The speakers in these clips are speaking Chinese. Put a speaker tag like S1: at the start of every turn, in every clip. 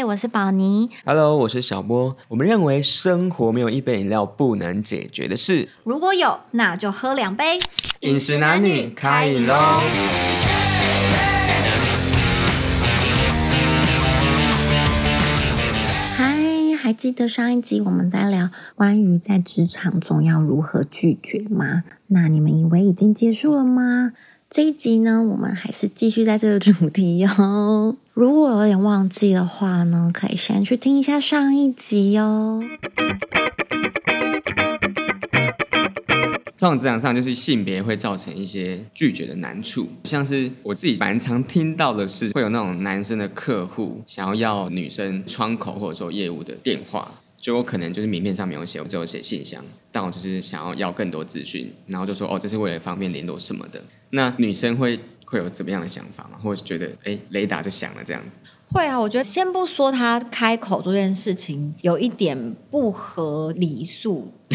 S1: 嗨，我是宝妮。
S2: Hello，我是小波。我们认为生活没有一杯饮料不能解决的事。
S1: 如果有，那就喝两杯。
S2: 饮食男女开饮喽！
S3: 嗨，还记得上一集我们在聊关于在职场中要如何拒绝吗？那你们以为已经结束了吗？这一集呢，我们还是继续在这个主题哦。如果有点忘记的话呢，可以先去听一下上一集哦。
S2: 这种职场上，就是性别会造成一些拒绝的难处，像是我自己蛮常听到的是，会有那种男生的客户想要要女生窗口或者说业务的电话，就我可能就是名片上没有写，我只有写信箱，但我就是想要要更多资讯，然后就说哦，这是为了方便联络什么的。那女生会会有怎么样的想法吗？或者觉得哎，雷达就响了这样子？
S1: 会啊，我觉得先不说他开口这件事情有一点不合礼数，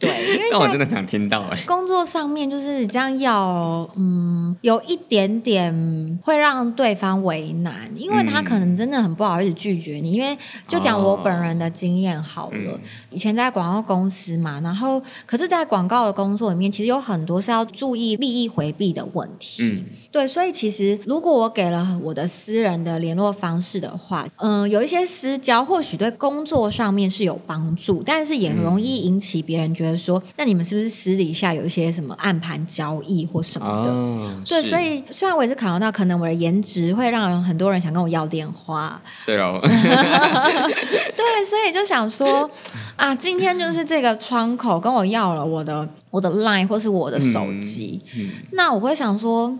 S1: 对，因为
S2: 但我真的想听到哎、
S1: 工作上面就是这样要，嗯，有一点点会让对方为难，因为他可能真的很不好意思拒绝你。因为就讲我本人的经验好了，以前在广告公司嘛，然后可是，在广告的工作里面，其实有很多是要注意利益回避的问题。
S2: 嗯，
S1: 对，所以其实如果我给了我的私人的联络方式的话，嗯、有一些私交或许对工作上面是有帮助，但是也容易引起别人觉得说，那你们是不是私底下有一些什么暗盘交易或什么的？
S2: 哦，
S1: 对，所以虽然我也是考量到，可能我的颜值会让人很多人想跟我要电话，
S2: 是哦，
S1: 对，所以就想说啊，今天就是这个窗口跟我要了我的我的 line 或是我的手机，
S2: 嗯。
S1: 那我会想说，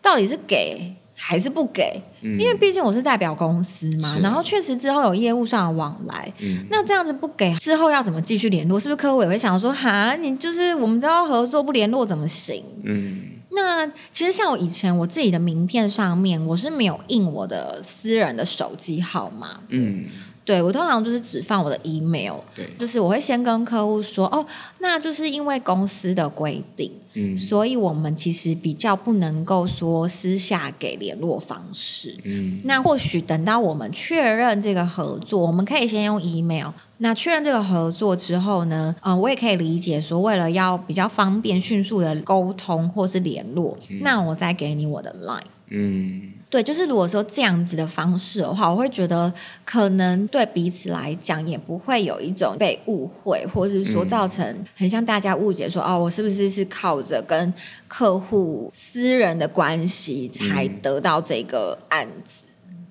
S1: 到底是给还是不给？
S2: 嗯
S1: 因为毕竟我是代表公司嘛，然后确实之后有业务上的往来，
S2: 嗯
S1: 那这样子不给之后要怎么继续联络？是不是客户也会想说，哈，你就是我们都要合作不联络怎么行？
S2: 嗯
S1: 那其实像我以前我自己的名片上面，我是没有印我的私人的手机号码，
S2: 嗯，
S1: 对我通常就是只放我的 email，
S2: 对，
S1: 就是我会先跟客户说，哦，那就是因为公司的规定，
S2: 嗯
S1: 所以我们其实比较不能够说私下给联络方式。
S2: 嗯
S1: 那或许等到我们确认这个合作，我们可以先用 email。那确认这个合作之后呢，呃，我也可以理解说，为了要比较方便、迅速的沟通或是联络，那我再给你我的 line。
S2: 嗯
S1: 对，就是如果说这样子的方式的话，我会觉得可能对彼此来讲也不会有一种被误会，或者是说造成很像大家误解说，哦，我是不是是靠着跟客户私人的关系才得到这个案子？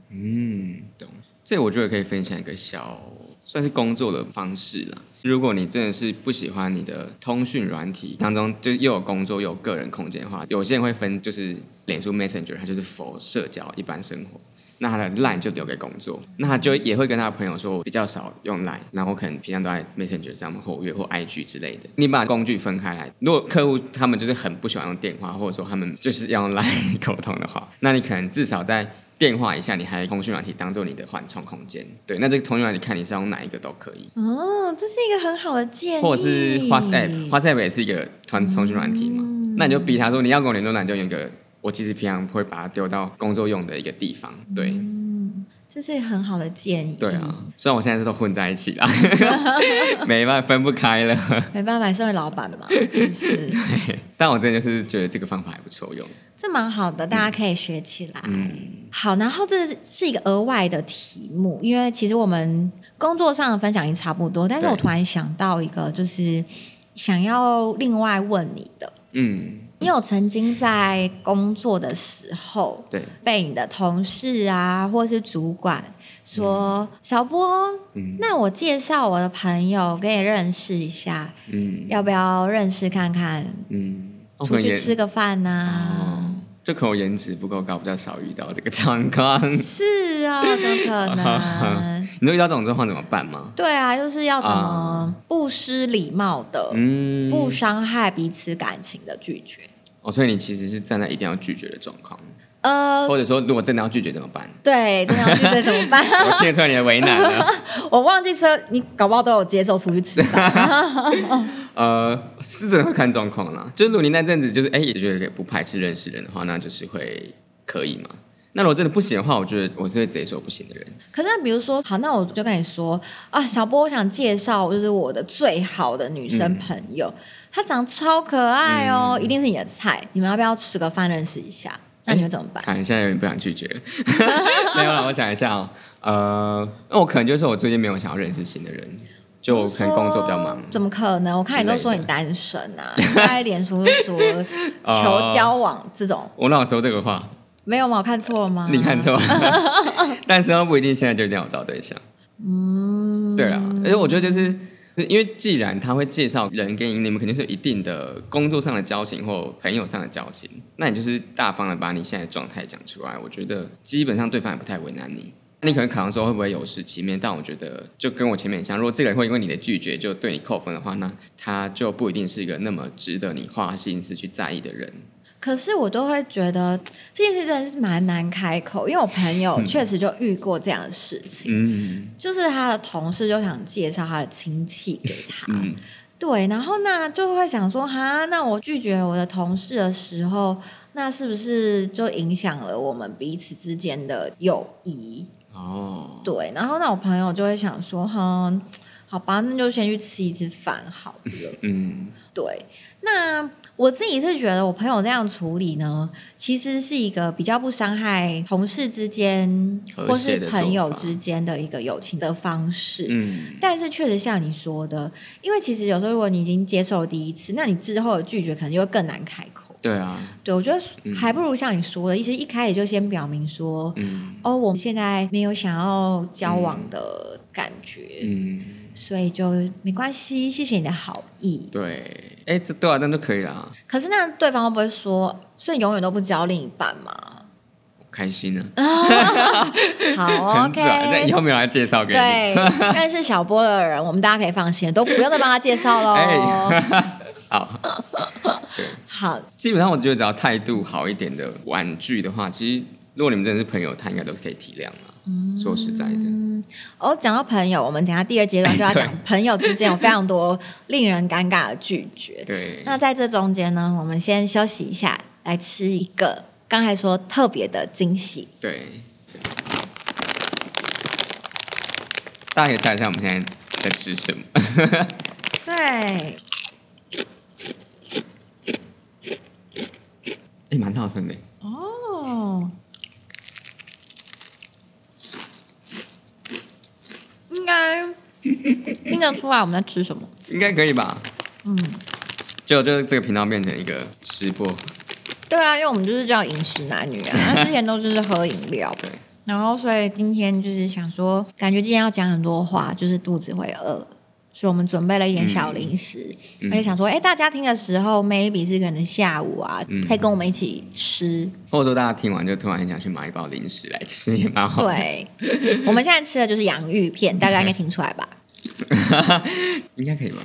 S2: 嗯，懂。这我觉得可以分享一个小算是工作的方式啦。如果你真的是不喜欢你的通讯软体当中，就又有工作又有个人空间的话，有些人会分，就是脸书 Messenger，它就是 for 社交一般生活。那他的 Line 就留给工作，那他就也会跟他的朋友说，我比较少用 Line，然后可能平常都在 Messenger 上面活跃或 IG 之类的。你把工具分开来，如果客户他们就是很不喜欢用电话，或者说他们就是要用 Line 沟通的话，那你可能至少在电话一下，你还通讯软体当做你的缓冲空间。对，那这个通讯软体看你是用哪一个都可以，
S1: 哦，这是一个很好的建议，
S2: 或者是 WhatsApp，WhatsApp 也是一个团通讯软体嘛。那你就逼他说你要跟我联络，那你就用一个。我其实平常会把它丢到工作用的一个地方，对，
S1: 这是很好的建议。
S2: 对啊，虽然我现在是都混在一起啦，没办法分不开了，
S1: 没办法，身为老板嘛，是不是？
S2: 但我真的就是觉得这个方法还不错用。
S1: 这蛮好的，大家可以学起来。好，然后这是是一个额外的题目，因为其实我们工作上的分享已经差不多，但是我突然想到一个，就是想要另外问你的，
S2: 嗯，
S1: 因为我曾经在工作的时候，
S2: 对，
S1: 被你的同事啊，或是主管说：“小波，
S2: 嗯
S1: 那我介绍我的朋友给你认识一下，
S2: 嗯
S1: 要不要认识看看？
S2: 嗯，
S1: 出去
S2: 哦
S1: 吃个饭呐、
S2: 哦，就可能我颜值不够高，比较少遇到这个状况。
S1: 是啊，怎么可能？
S2: 你都遇到这种状况怎么办吗？
S1: 对啊，就是要怎么不失礼貌的、
S2: 嗯，
S1: 不伤害彼此感情的拒绝。
S2: 哦，所以你其实是站在一定要拒绝的状况，
S1: 呃，
S2: 或者说如果真的要拒绝怎么办？
S1: 对，真的要拒绝怎么办？
S2: 我听得出来你的为难了。
S1: 我忘记说，你搞不好都有接受出去吃饭。
S2: 呃，是真的会看状况啦。就是如果你那阵子就是哎，也觉得不排斥认识人的话，那就是会可以嘛。那如果真的不行的话，我觉得我是会直接说不行的人。
S1: 可是比如说，好，那我就跟你说啊，小波，我想介绍就是我的最好的女生朋友，她长得超可爱哦，一定是你的菜，你们要不要吃个饭认识一下？那你会怎么办？
S2: 惨，现在有点不想拒绝。没有了，我想一下哦。呃，那我可能就是我最近没有想要认识新的人，就我可能工作比较忙。
S1: 怎么可能？我看你都说你单身啊，在脸书说
S2: 哦
S1: 求交往这种，
S2: 我哪有说这个话？
S1: 没有吗？我看错了吗？
S2: 你看错，但是又不一定现在就一定要找对象。嗯，对啊，而且我觉得就是因为既然他会介绍人给你，你们肯定是有一定的工作上的交情或朋友上的交情，那你就是大方的把你现在的状态讲出来，我觉得基本上对方也不太为难你。那你可能考量说会不会有失其面，但我觉得就跟我前面很像，如果这个人会因为你的拒绝就对你扣分的话，那他就不一定是一个那么值得你花心思去在意的人。
S1: 可是我都会觉得 这件事真的是蛮难开口，因为我朋友确实就遇过这样的事情，
S2: 嗯。
S1: 就是他的同事就想介绍他的亲戚给他，
S2: 嗯，
S1: 对，然后那就会想说，哈，那我拒绝我的同事的时候，那是不是就影响了我们彼此之间的友谊？
S2: 哦，
S1: 对，然后那我朋友就会想说，哈，好吧，那就先去吃一次饭好了。
S2: 嗯
S1: 对，那我自己是觉得我朋友这样处理呢，其实是一个比较不伤害同事之间或是朋友之间的一个友情的方式。
S2: 嗯，
S1: 但是确实像你说的，因为其实有时候如果你已经接受了第一次，那你之后的拒绝可能就会更难开口。
S2: 对啊，
S1: 对，我觉得还不如像你说的，其实一开始就先表明说，
S2: 嗯
S1: 哦，我们现在没有想要交往的感觉，
S2: 嗯，
S1: 所以就没关系，谢谢你的好意。
S2: 对，哎，这对啊，这样就可以了啊，
S1: 可是那对方会不会说，所以永远都不交另一半嘛？
S2: 开心呢，
S1: 好，
S2: OK。那以。后没有来介绍给你，
S1: 对，认识小波的人，我们大家可以放心，都不用再帮他介绍喽。
S2: 哎好，
S1: 好，
S2: 基本上我觉得只要态度好一点的玩具的话，其实如果你们真的是朋友，他应该都可以体谅啊。说实在的，
S1: 哦，讲到朋友，我们等下第二阶段就要讲 朋友之间有非常多令人尴尬的拒绝。
S2: 对，
S1: 那在这中间呢，我们先休息一下，来吃一个刚才说特别的惊喜。
S2: 对，大家可以猜一下我们现在在吃什么？
S1: 对，
S2: 哎，蛮大声的，
S1: 哦，应该 听得出来我们在吃什么。
S2: 应该可以吧？嗯，就就是这个频道变成一个吃播，
S1: 对啊，因为我们就是叫饮食男女啊，那之前都是喝饮料，
S2: 对，
S1: 然后所以今天就是想说，感觉今天要讲很多话，就是肚子会饿，所以我们准备了一点小零食，而且想说，哎，大家听的时候，maybe 是可能下午啊，可以跟我们一起吃。
S2: 或者说大家听完就突然很想去买一包零食来吃，也蛮好。
S1: 对，我们现在吃的就是洋芋片，大家应该听出来吧？
S2: 应该可以吧？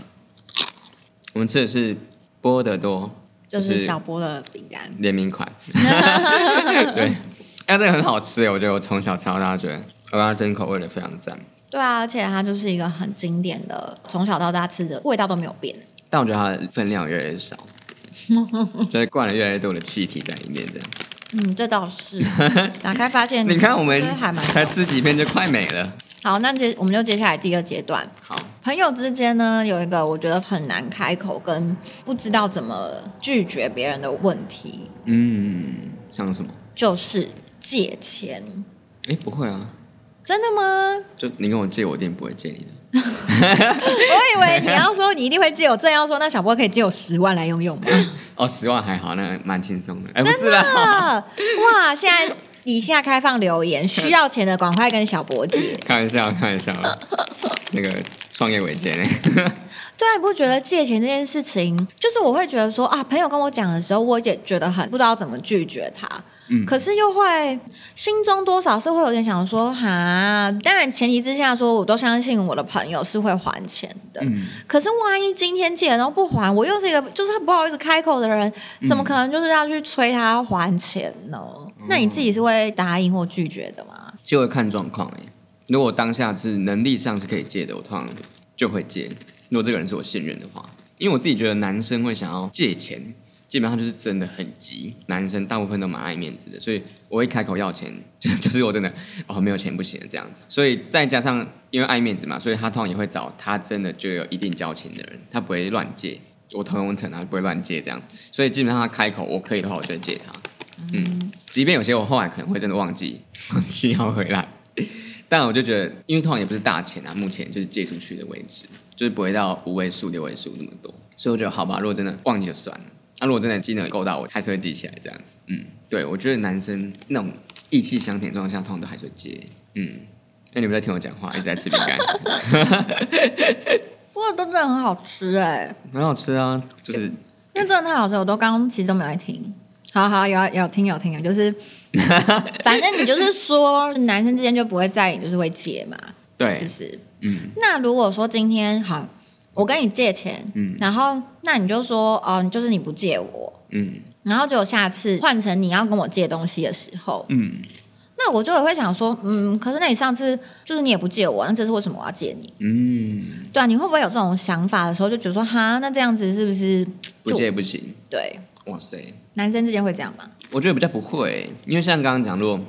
S2: 我们吃的是波德多，
S1: 就是小波的饼干。
S2: 联名款。对，哎，这个很好吃耶，我觉得我从小吃到大，觉得鹅鸭真口味的非常赞。
S1: 对啊，而且它就是一个很经典的，从小到大吃的味道都没有变。
S2: 但我觉得它的分量越来越少，就是灌了越来越多的气体在里面，这样。
S1: 嗯，这倒是。打开发现，
S2: 你看我们
S1: 还蛮
S2: 才吃几片就快没了。
S1: 好。那接我们就接下来第二阶段，
S2: 好，
S1: 朋友之间呢有一个我觉得很难开口跟不知道怎么拒绝别人的问题，
S2: 嗯，像什么？
S1: 就是借钱。
S2: 哎，不会啊，
S1: 真的吗？
S2: 就你跟我借，我一定不会借你的。
S1: 我以为你要说你一定会借我，正要说那小波可以借我十万来用用吗？
S2: 哦，十万还好，那蛮轻松的。
S1: 真的，哇！现在底下开放留言，需要钱的赶快跟小博姐。
S2: 开玩笑，开玩笑。那个创业维艰呢？
S1: 对啊，你不觉得借钱这件事情，就是我会觉得说啊，朋友跟我讲的时候，我也觉得很不知道怎么拒绝他。
S2: 嗯
S1: 可是又会心中多少是会有点想说，哈，当然前提之下说，我都相信我的朋友是会还钱的。
S2: 嗯，
S1: 可是万一今天借然后不还，我又是一个就是不好意思开口的人，怎么可能就是要去催他还钱呢？那你自己是会答应或拒绝的吗？
S2: 就会看状况哎。如果当下是能力上是可以借的，我通常就会借。如果这个人是我信任的话，因为我自己觉得男生会想要借钱，基本上就是真的很急。男生大部分都蛮爱面子的，所以我会开口要钱，就就是我真的哦没有钱不行这样子。所以再加上因为爱面子嘛，所以他通常也会找他真的就有一定交情的人，他不会乱借。我同温层啊，不会乱借这样。所以基本上他开口我可以的话，我就会借他。嗯，即便有些我后来可能会真的忘记忘记要回来，但我就觉得，因为通常也不是大钱啊，目前就是借出去的位置，就是不会到五位数、六位数那么多。所以我觉得好吧，如果真的忘记就算了。那如果真的金额够大，我还是会记起来这样子。嗯，对，我觉得男生那种意气相挺状况下，通常都还是会接。嗯，那你们在听我讲话，一直在吃饼干。
S1: 不过都真的很好吃哎，
S2: 很好吃啊，就是
S1: 因为真的太好吃，我都刚刚其实都没有在听。好好有有听有听啊，就是 反正你就是说男生之间就不会在意，就是会接嘛，
S2: 对，
S1: 是不是？嗯。那如果说今天好。我跟你借钱，嗯，然后那你就说哦，就是你不借我，嗯，然后就下次换成你要跟我借东西的时候，嗯，那我就会想说，嗯，可是那你上次就是你也不借我，那这次为什么我要借你？嗯，对啊，你会不会有这种想法的时候，就觉得说，哈，那这样子是不是
S2: 不借不行？
S1: 对，
S2: 哇塞，
S1: 男生之间会这样吗？
S2: 我觉得比较不会，因为像刚刚讲，如果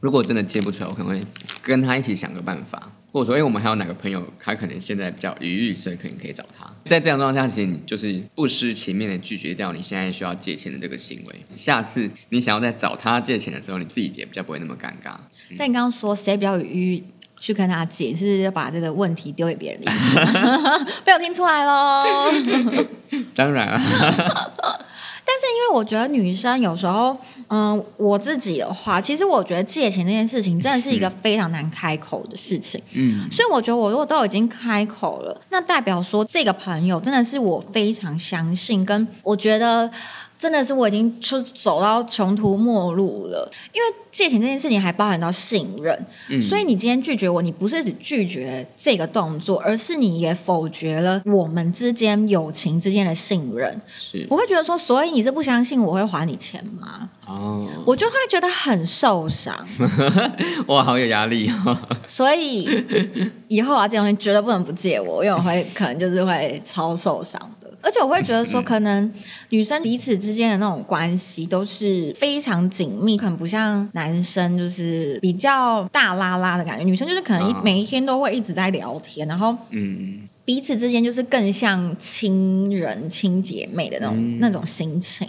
S2: 如果真的借不出来，我可能会跟他一起想个办法。或者说，哎，我们还有哪个朋友，他可能现在比较余裕，所以可能可以找他。在这样状况下，其实你就是不失情面的拒绝掉你现在需要借钱的这个行为。下次你想要再找他借钱的时候，你自己也比较不会那么尴尬。
S1: 但你刚刚说谁比较有余裕去跟他借，是要把这个问题丢给别人的意思？被我听出来喽。
S2: 当然
S1: 了。但是因为我觉得女生有时候，嗯，我自己的话，其实我觉得借钱这件事情真的是一个非常难开口的事情，嗯，所以我觉得我如果都已经开口了，那代表说这个朋友真的是我非常相信，跟我觉得。真的是我已经出走到穷途末路了，因为借钱这件事情还包含到信任，所以你今天拒绝我，你不是只拒绝这个动作，而是你也否决了我们之间友情之间的信任。
S2: 是，
S1: 我会觉得说，所以你是不相信我会还你钱吗？哦，我就会觉得很受伤。
S2: 哇，好有压力哦。
S1: 所以以后啊，这东西绝对不能不借我，因为我会可能就是会超受伤。而且我会觉得说，可能女生彼此之间的那种关系都是非常紧密，可能不像男生就是比较大拉拉的感觉。女生就是可能一每一天都会一直在聊天，然后嗯，彼此之间就是更像亲人、亲姐妹的那种那种心情。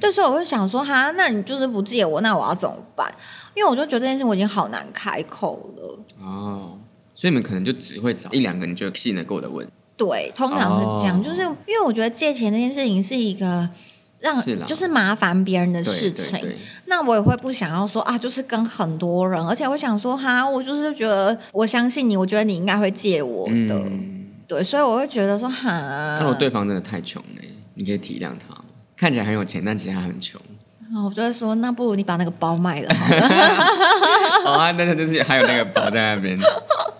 S1: 对，所以我会想说，哈，那你就是不借我，那我要怎么办？因为我就觉得这件事我已经好难开口了。哦，
S2: 所以你们可能就只会找一两个你觉得信得过的问。
S1: 对，通常是这样，就是因为我觉得借钱这件事情是一个让就是麻烦别人的事情，那我也会不想要说啊，就是跟很多人，而且我想说哈，我就是觉得我相信你，我觉得你应该会借我的，对，所以我会觉得说哈，
S2: 那如果对方真的太穷了，你可以体谅他，看起来很有钱，但其实他很穷。
S1: 我就会说，那不如你把那个包卖了。
S2: 好啊，那他就是还有那个包在那边，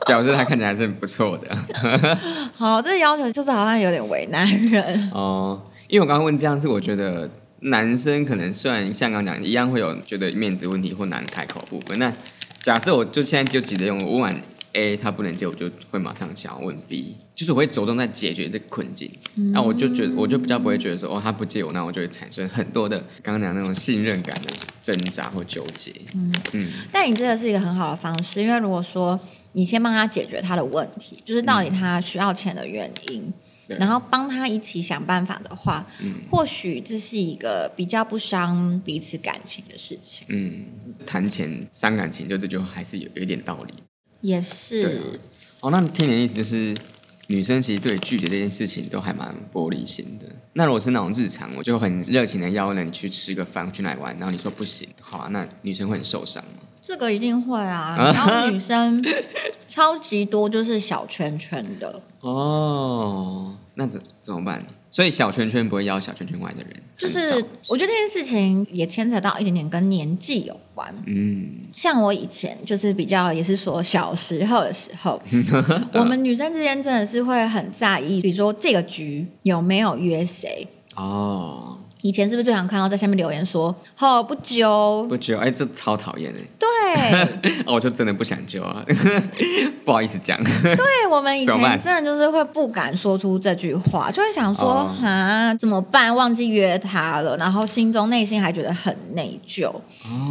S2: 表示他看起来还是不错的。
S1: 好，这个要求就是好像有点为难人。
S2: 哦，因为我刚刚问这样是，我觉得男生可能虽然像刚讲一样会有觉得面子问题或难开口部分，那假设我就现在就急着用我问完。A 他不能接，我就会马上想要问 B，就是我会着重在解决这个困境，那我就觉得我就比较不会觉得说哦他不接我，那我就会产生很多的刚刚讲那种信任感的挣扎或纠结。嗯
S1: 嗯，但你这个是一个很好的方式，因为如果说你先帮他解决他的问题，就是到底他需要钱的原因，然后帮他一起想办法的话，嗯，或许这是一个比较不伤彼此感情的事情。
S2: 嗯，谈钱伤感情，就这就还是有有一点道理。
S1: 也是，
S2: 哦，那听你的意思就是，女生其实对拒绝这件事情都还蛮玻璃心的。那如果是那种日常，我就很热情的邀你去吃个饭，去哪玩，然后你说不行，好啊，那女生会很受伤吗？
S1: 这个一定会啊，然后女生超级多，就是小圈圈的。
S2: 哦，那怎怎么办？所以小圈圈不会邀小圈圈外的人，
S1: 就是我觉得这件事情也牵扯到一点点跟年纪有关。嗯，像我以前就是比较也是说小时候的时候，我们女生之间真的是会很在意，比如说这个局有没有约谁。哦。以前是不是最常看到在下面留言说“好不揪
S2: 不揪，哎，这超讨厌的。”
S1: 对，
S2: 哦，我就真的不想揪啊，不好意思讲。
S1: 对我们以前真的就是会不敢说出这句话，就会想说
S2: 哦
S1: 啊怎么办？忘记约他了，然后心中内心还觉得很内疚。
S2: 哦，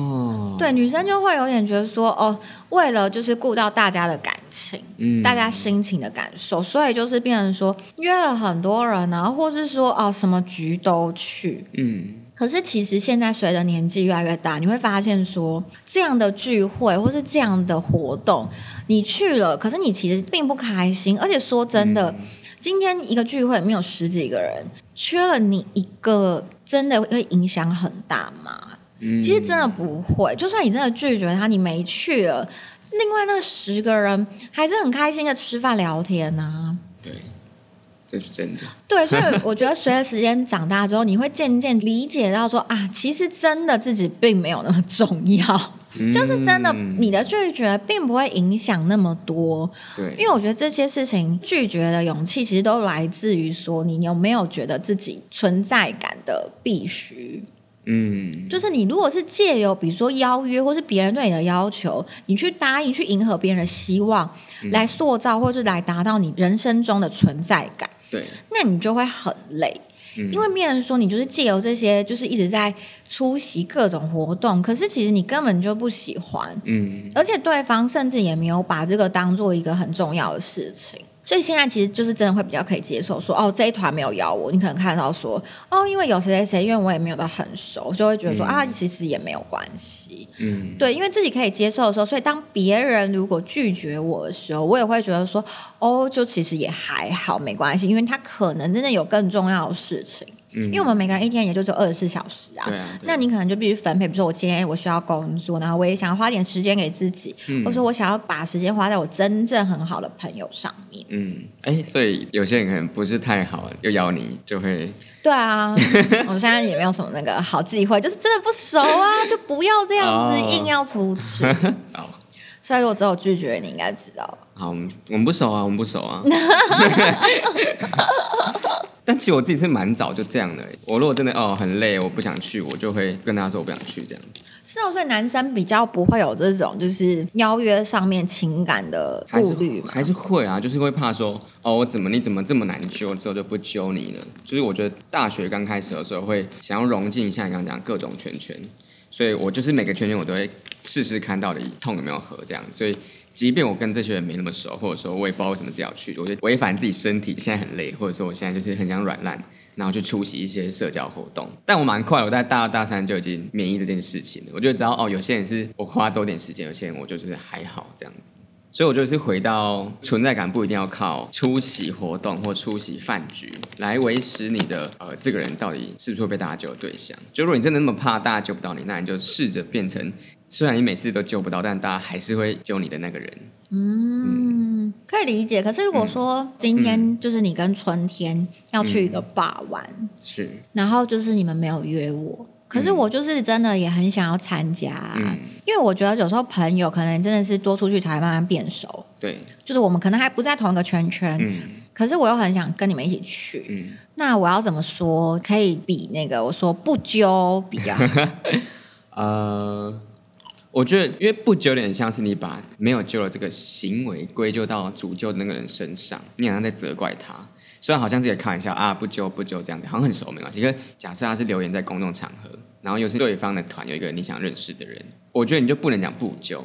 S1: 对，女生就会有点觉得说哦，为了就是顾到大家的感情。
S2: 嗯
S1: 大家心情的感受，所以就是变成说约了很多人啊，或是说哦什么局都去。
S2: 嗯
S1: 可是其实现在随着年纪越来越大，你会发现说这样的聚会或是这样的活动，你去了，可是你其实并不开心。而且说真的，今天一个聚会里面有十几个人，缺了你一个，真的会影响很大吗？
S2: 嗯，
S1: 其实真的不会，就算你真的拒绝他，你没去了，另外那十个人还是很开心的吃饭聊天啊。
S2: 对，这是真的。
S1: 对，所以我觉得随着时间长大之后，你会渐渐理解到说啊，其实真的自己并没有那么重要，就是真的
S2: 嗯
S1: 你的拒绝并不会影响那么多。
S2: 对，
S1: 因为我觉得这些事情拒绝的勇气，其实都来自于说你有没有觉得自己存在感的必须。
S2: 嗯。
S1: 就是你如果是借由比如说邀约，或是别人对你的要求，你去答应、去迎合别人的希望，来塑造或是来达到你人生中的存在感，
S2: 对，
S1: 那你就会很累。
S2: 嗯。
S1: 因为别人说你就是借由这些，就是一直在出席各种活动，可是其实你根本就不喜欢，
S2: 嗯。
S1: 而且对方甚至也没有把这个当做一个很重要的事情。所以现在其实就是真的会比较可以接受说，哦，这一团没有邀我，你可能看到说，哦，因为有谁谁谁，因为我也没有到很熟，就会觉得说、啊，其实也没有关系。
S2: 嗯
S1: 对，因为自己可以接受的时候，所以当别人如果拒绝我的时候，我也会觉得说，哦，就其实也还好，没关系，因为他可能真的有更重要的事情。
S2: 嗯，
S1: 因为我们每个人一天也就只有二十四小时啊，那你可能就必须分配，比如说我今天我需要工作，然后我也想要花点时间给自己，
S2: 嗯
S1: 或者说我想要把时间花在我真正很好的朋友上面。
S2: 嗯，哎，所以有些人可能不是太好，又邀你，就会
S1: 对啊，我现在也没有什么那个好忌讳，就是真的不熟啊，就不要这样子
S2: 哦
S1: 硬要出去。
S2: 哦。
S1: 所以我只有拒绝，你应该知道。
S2: 好，我们我们不熟啊，我们不熟啊。但其实我自己是蛮早就这样的欸。我如果真的哦很累，我不想去，我就会跟他说我不想去这样。
S1: 是哦，所以男生比较不会有这种就是邀约上面情感的顾虑嘛？
S2: 还是会啊，就是会怕说哦，我怎么你怎么这么难揪，之后就不揪你了。就是我觉得大学刚开始的时候会想要融进一下你刚刚讲各种圈圈，所以我就是每个圈圈我都会试试看到底痛有没有合这样。所以即便我跟这些人没那么熟，或者说我也不知道为什么自己要去，我就违反自己身体现在很累，或者说我现在就是很想软烂，然后去出席一些社交活动。但我蛮快，我在大二大三就已经免疫这件事情了。我就知道哦，有些人是我花多点时间，有些人我就是还好这样子。所以我觉得是回到存在感，不一定要靠出席活动或出席饭局来维持你的呃这个人到底是不是会被大家揪的对象。就如果你真的那么怕大家揪不到你，那你就试着变成虽然你每次都救不到，但大家还是会救你的那个人。
S1: 嗯，可以理解。可是如果说今天就是你跟春天要去一个坝玩，
S2: 是，
S1: 然后就是你们没有约我，可是我就是真的也很想要参加啊、
S2: 嗯
S1: 因为我觉得有时候朋友可能真的是多出去才会慢慢变熟，
S2: 对，
S1: 就是我们可能还不在同一个圈圈，
S2: 嗯
S1: 可是我又很想跟你们一起去。
S2: 嗯，
S1: 那我要怎么说可以比那个我说不揪比较好？
S2: 呃，我觉得因为不揪有点像是你把没有救的这个行为归咎到主救的那个人身上，你好像在责怪他。虽然好像是在开玩笑啊，不救不救这样子，好像很熟没关系。可是假设他是留言在公众场合，然后又是对方的团有一个你想认识的人，我觉得你就不能讲不救，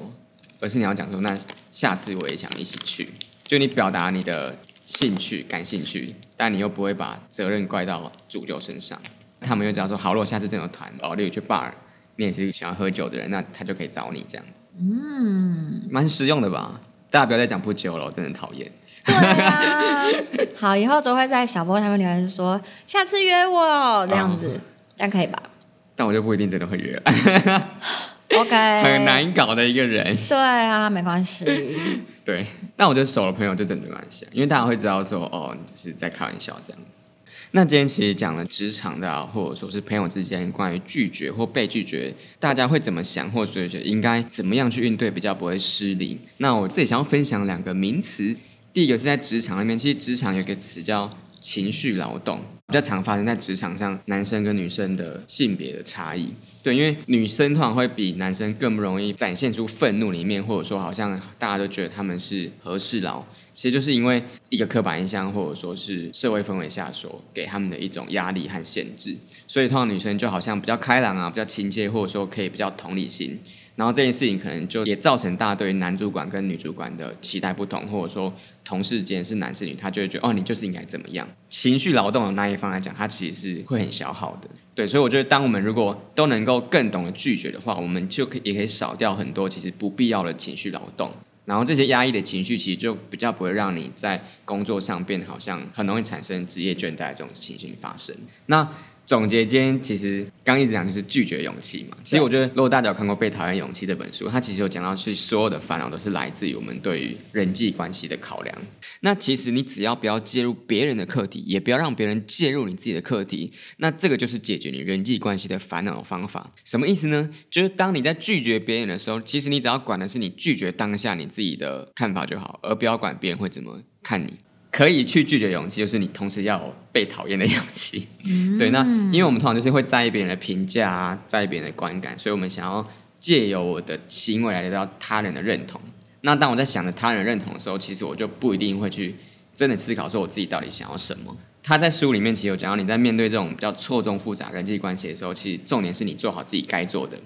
S2: 而是你要讲说，那下次我也想一起去，就你表达你的兴趣、感兴趣，但你又不会把责任怪到主救身上。他们又知道说，好，如果下次真有团哦，例如去 bar，你也是喜欢喝酒的人，那他就可以找你这样子，嗯，蛮实用的吧？大家不要再讲不酒了，我真的讨厌。
S1: 对啊，好，以后都会在小波下面留言说下次约我这样子，这样可以吧
S2: 但我就不一定真的会约？
S1: OK，
S2: 很。难搞的一个人。
S1: 对啊，没关系。
S2: 对，但我觉得熟的朋友就真的没关系啊，因为大家会知道说，哦，你就是在开玩笑这样子。那今天其实讲了职场的、啊，或者说是朋友之间关于拒绝或被拒绝，大家会怎么想，或者觉得应该怎么样去应对，比较不会失礼。那我自己想要分享两个名词，第一个是在职场里面，其实职场有一个词叫情绪劳动，比较常发生在职场上，男生跟女生的性别的差异。对，因为女生通常会比男生更不容易展现出愤怒里面，或者说好像大家都觉得他们是和事佬，其实就是因为一个刻板印象，或者说是社会氛围下所给他们的一种压力和限制，所以通常女生就好像比较开朗啊，比较亲切，或者说可以比较同理心。然后这件事情可能就也造成大家对男主管跟女主管的期待不同，或者说同事间是男是女，他就会觉得哦，你就是应该怎么样。情绪劳动的那一方来讲，他其实是会很消耗的。对，所以我觉得，当我们如果都能够更懂得拒绝的话，我们就可也可以少掉很多其实不必要的情绪劳动。然后这些压抑的情绪，其实就比较不会让你在工作上变得好像很容易产生职业倦怠这种情形发生。那总结今天其实刚一直讲就是拒绝勇气嘛。其实我觉得，如果大家有看过《被讨厌勇气》这本书，它其实有讲到，是所有的烦恼都是来自于我们对于人际关系的考量。那其实你只要不要介入别人的课题，也不要让别人介入你自己的课题，那这个就是解决你人际关系的烦恼的方法。什么意思呢？就是当你在拒绝别人的时候，其实你只要管的是你拒绝当下你自己的看法就好，而不要管别人会怎么看你。可以去拒绝勇气，就是你同时要有被讨厌的勇气。对，那因为我们通常就是会在意别人的评价啊，在意别人的观感，所以我们想要借由我的行为来得到他人的认同。那当我在想着他人认同的时候，其实我就不一定会去真的思考说我自己到底想要什么。他在书里面其实有讲到，你在面对这种比较错综复杂人际关系的时候，其实重点是你做好自己该做的。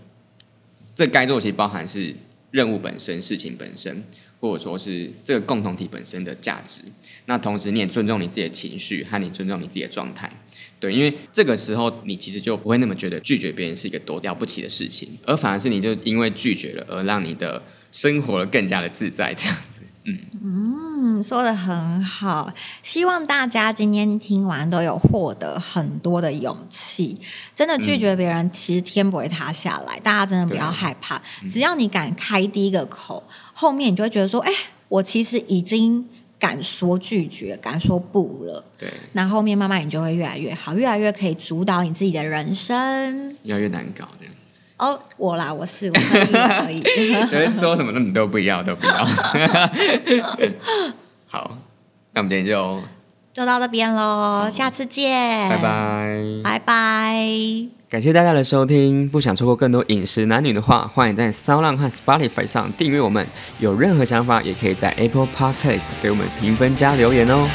S2: 这该做其实包含是任务本身、事情本身。或者说是这个共同体本身的价值，那同时你也尊重你自己的情绪和你尊重你自己的状态，对，因为这个时候你其实就不会那么觉得拒绝别人是一个多了不起的事情，而反而是你就因为拒绝了而让你的生活更加的自在，这样子，嗯。
S1: 嗯，说的很好，希望大家今天听完都有获得很多的勇气，真的拒绝别人其实天不会塌下来，大家真的不要害怕，只要你敢开第一个口。后面你就会觉得说，哎，我其实已经敢说拒绝，敢说不了。
S2: 对，
S1: 那后面慢慢你就会越来越好，越来越可以主导你自己的人生。
S2: 越来越难搞这样。
S1: 哦，我啦，我是我可以可以。
S2: 觉说什么你都不要，都不要。好，那我们今天就
S1: 就到这边喽，下次见，
S2: 拜拜，
S1: 拜拜。
S2: 感谢大家的收听，不想错过更多饮食男女的话，欢迎在 Sound 和 Spotify 上订阅我们。有任何想法，也可以在 Apple Podcast 给我们评分加留言哦。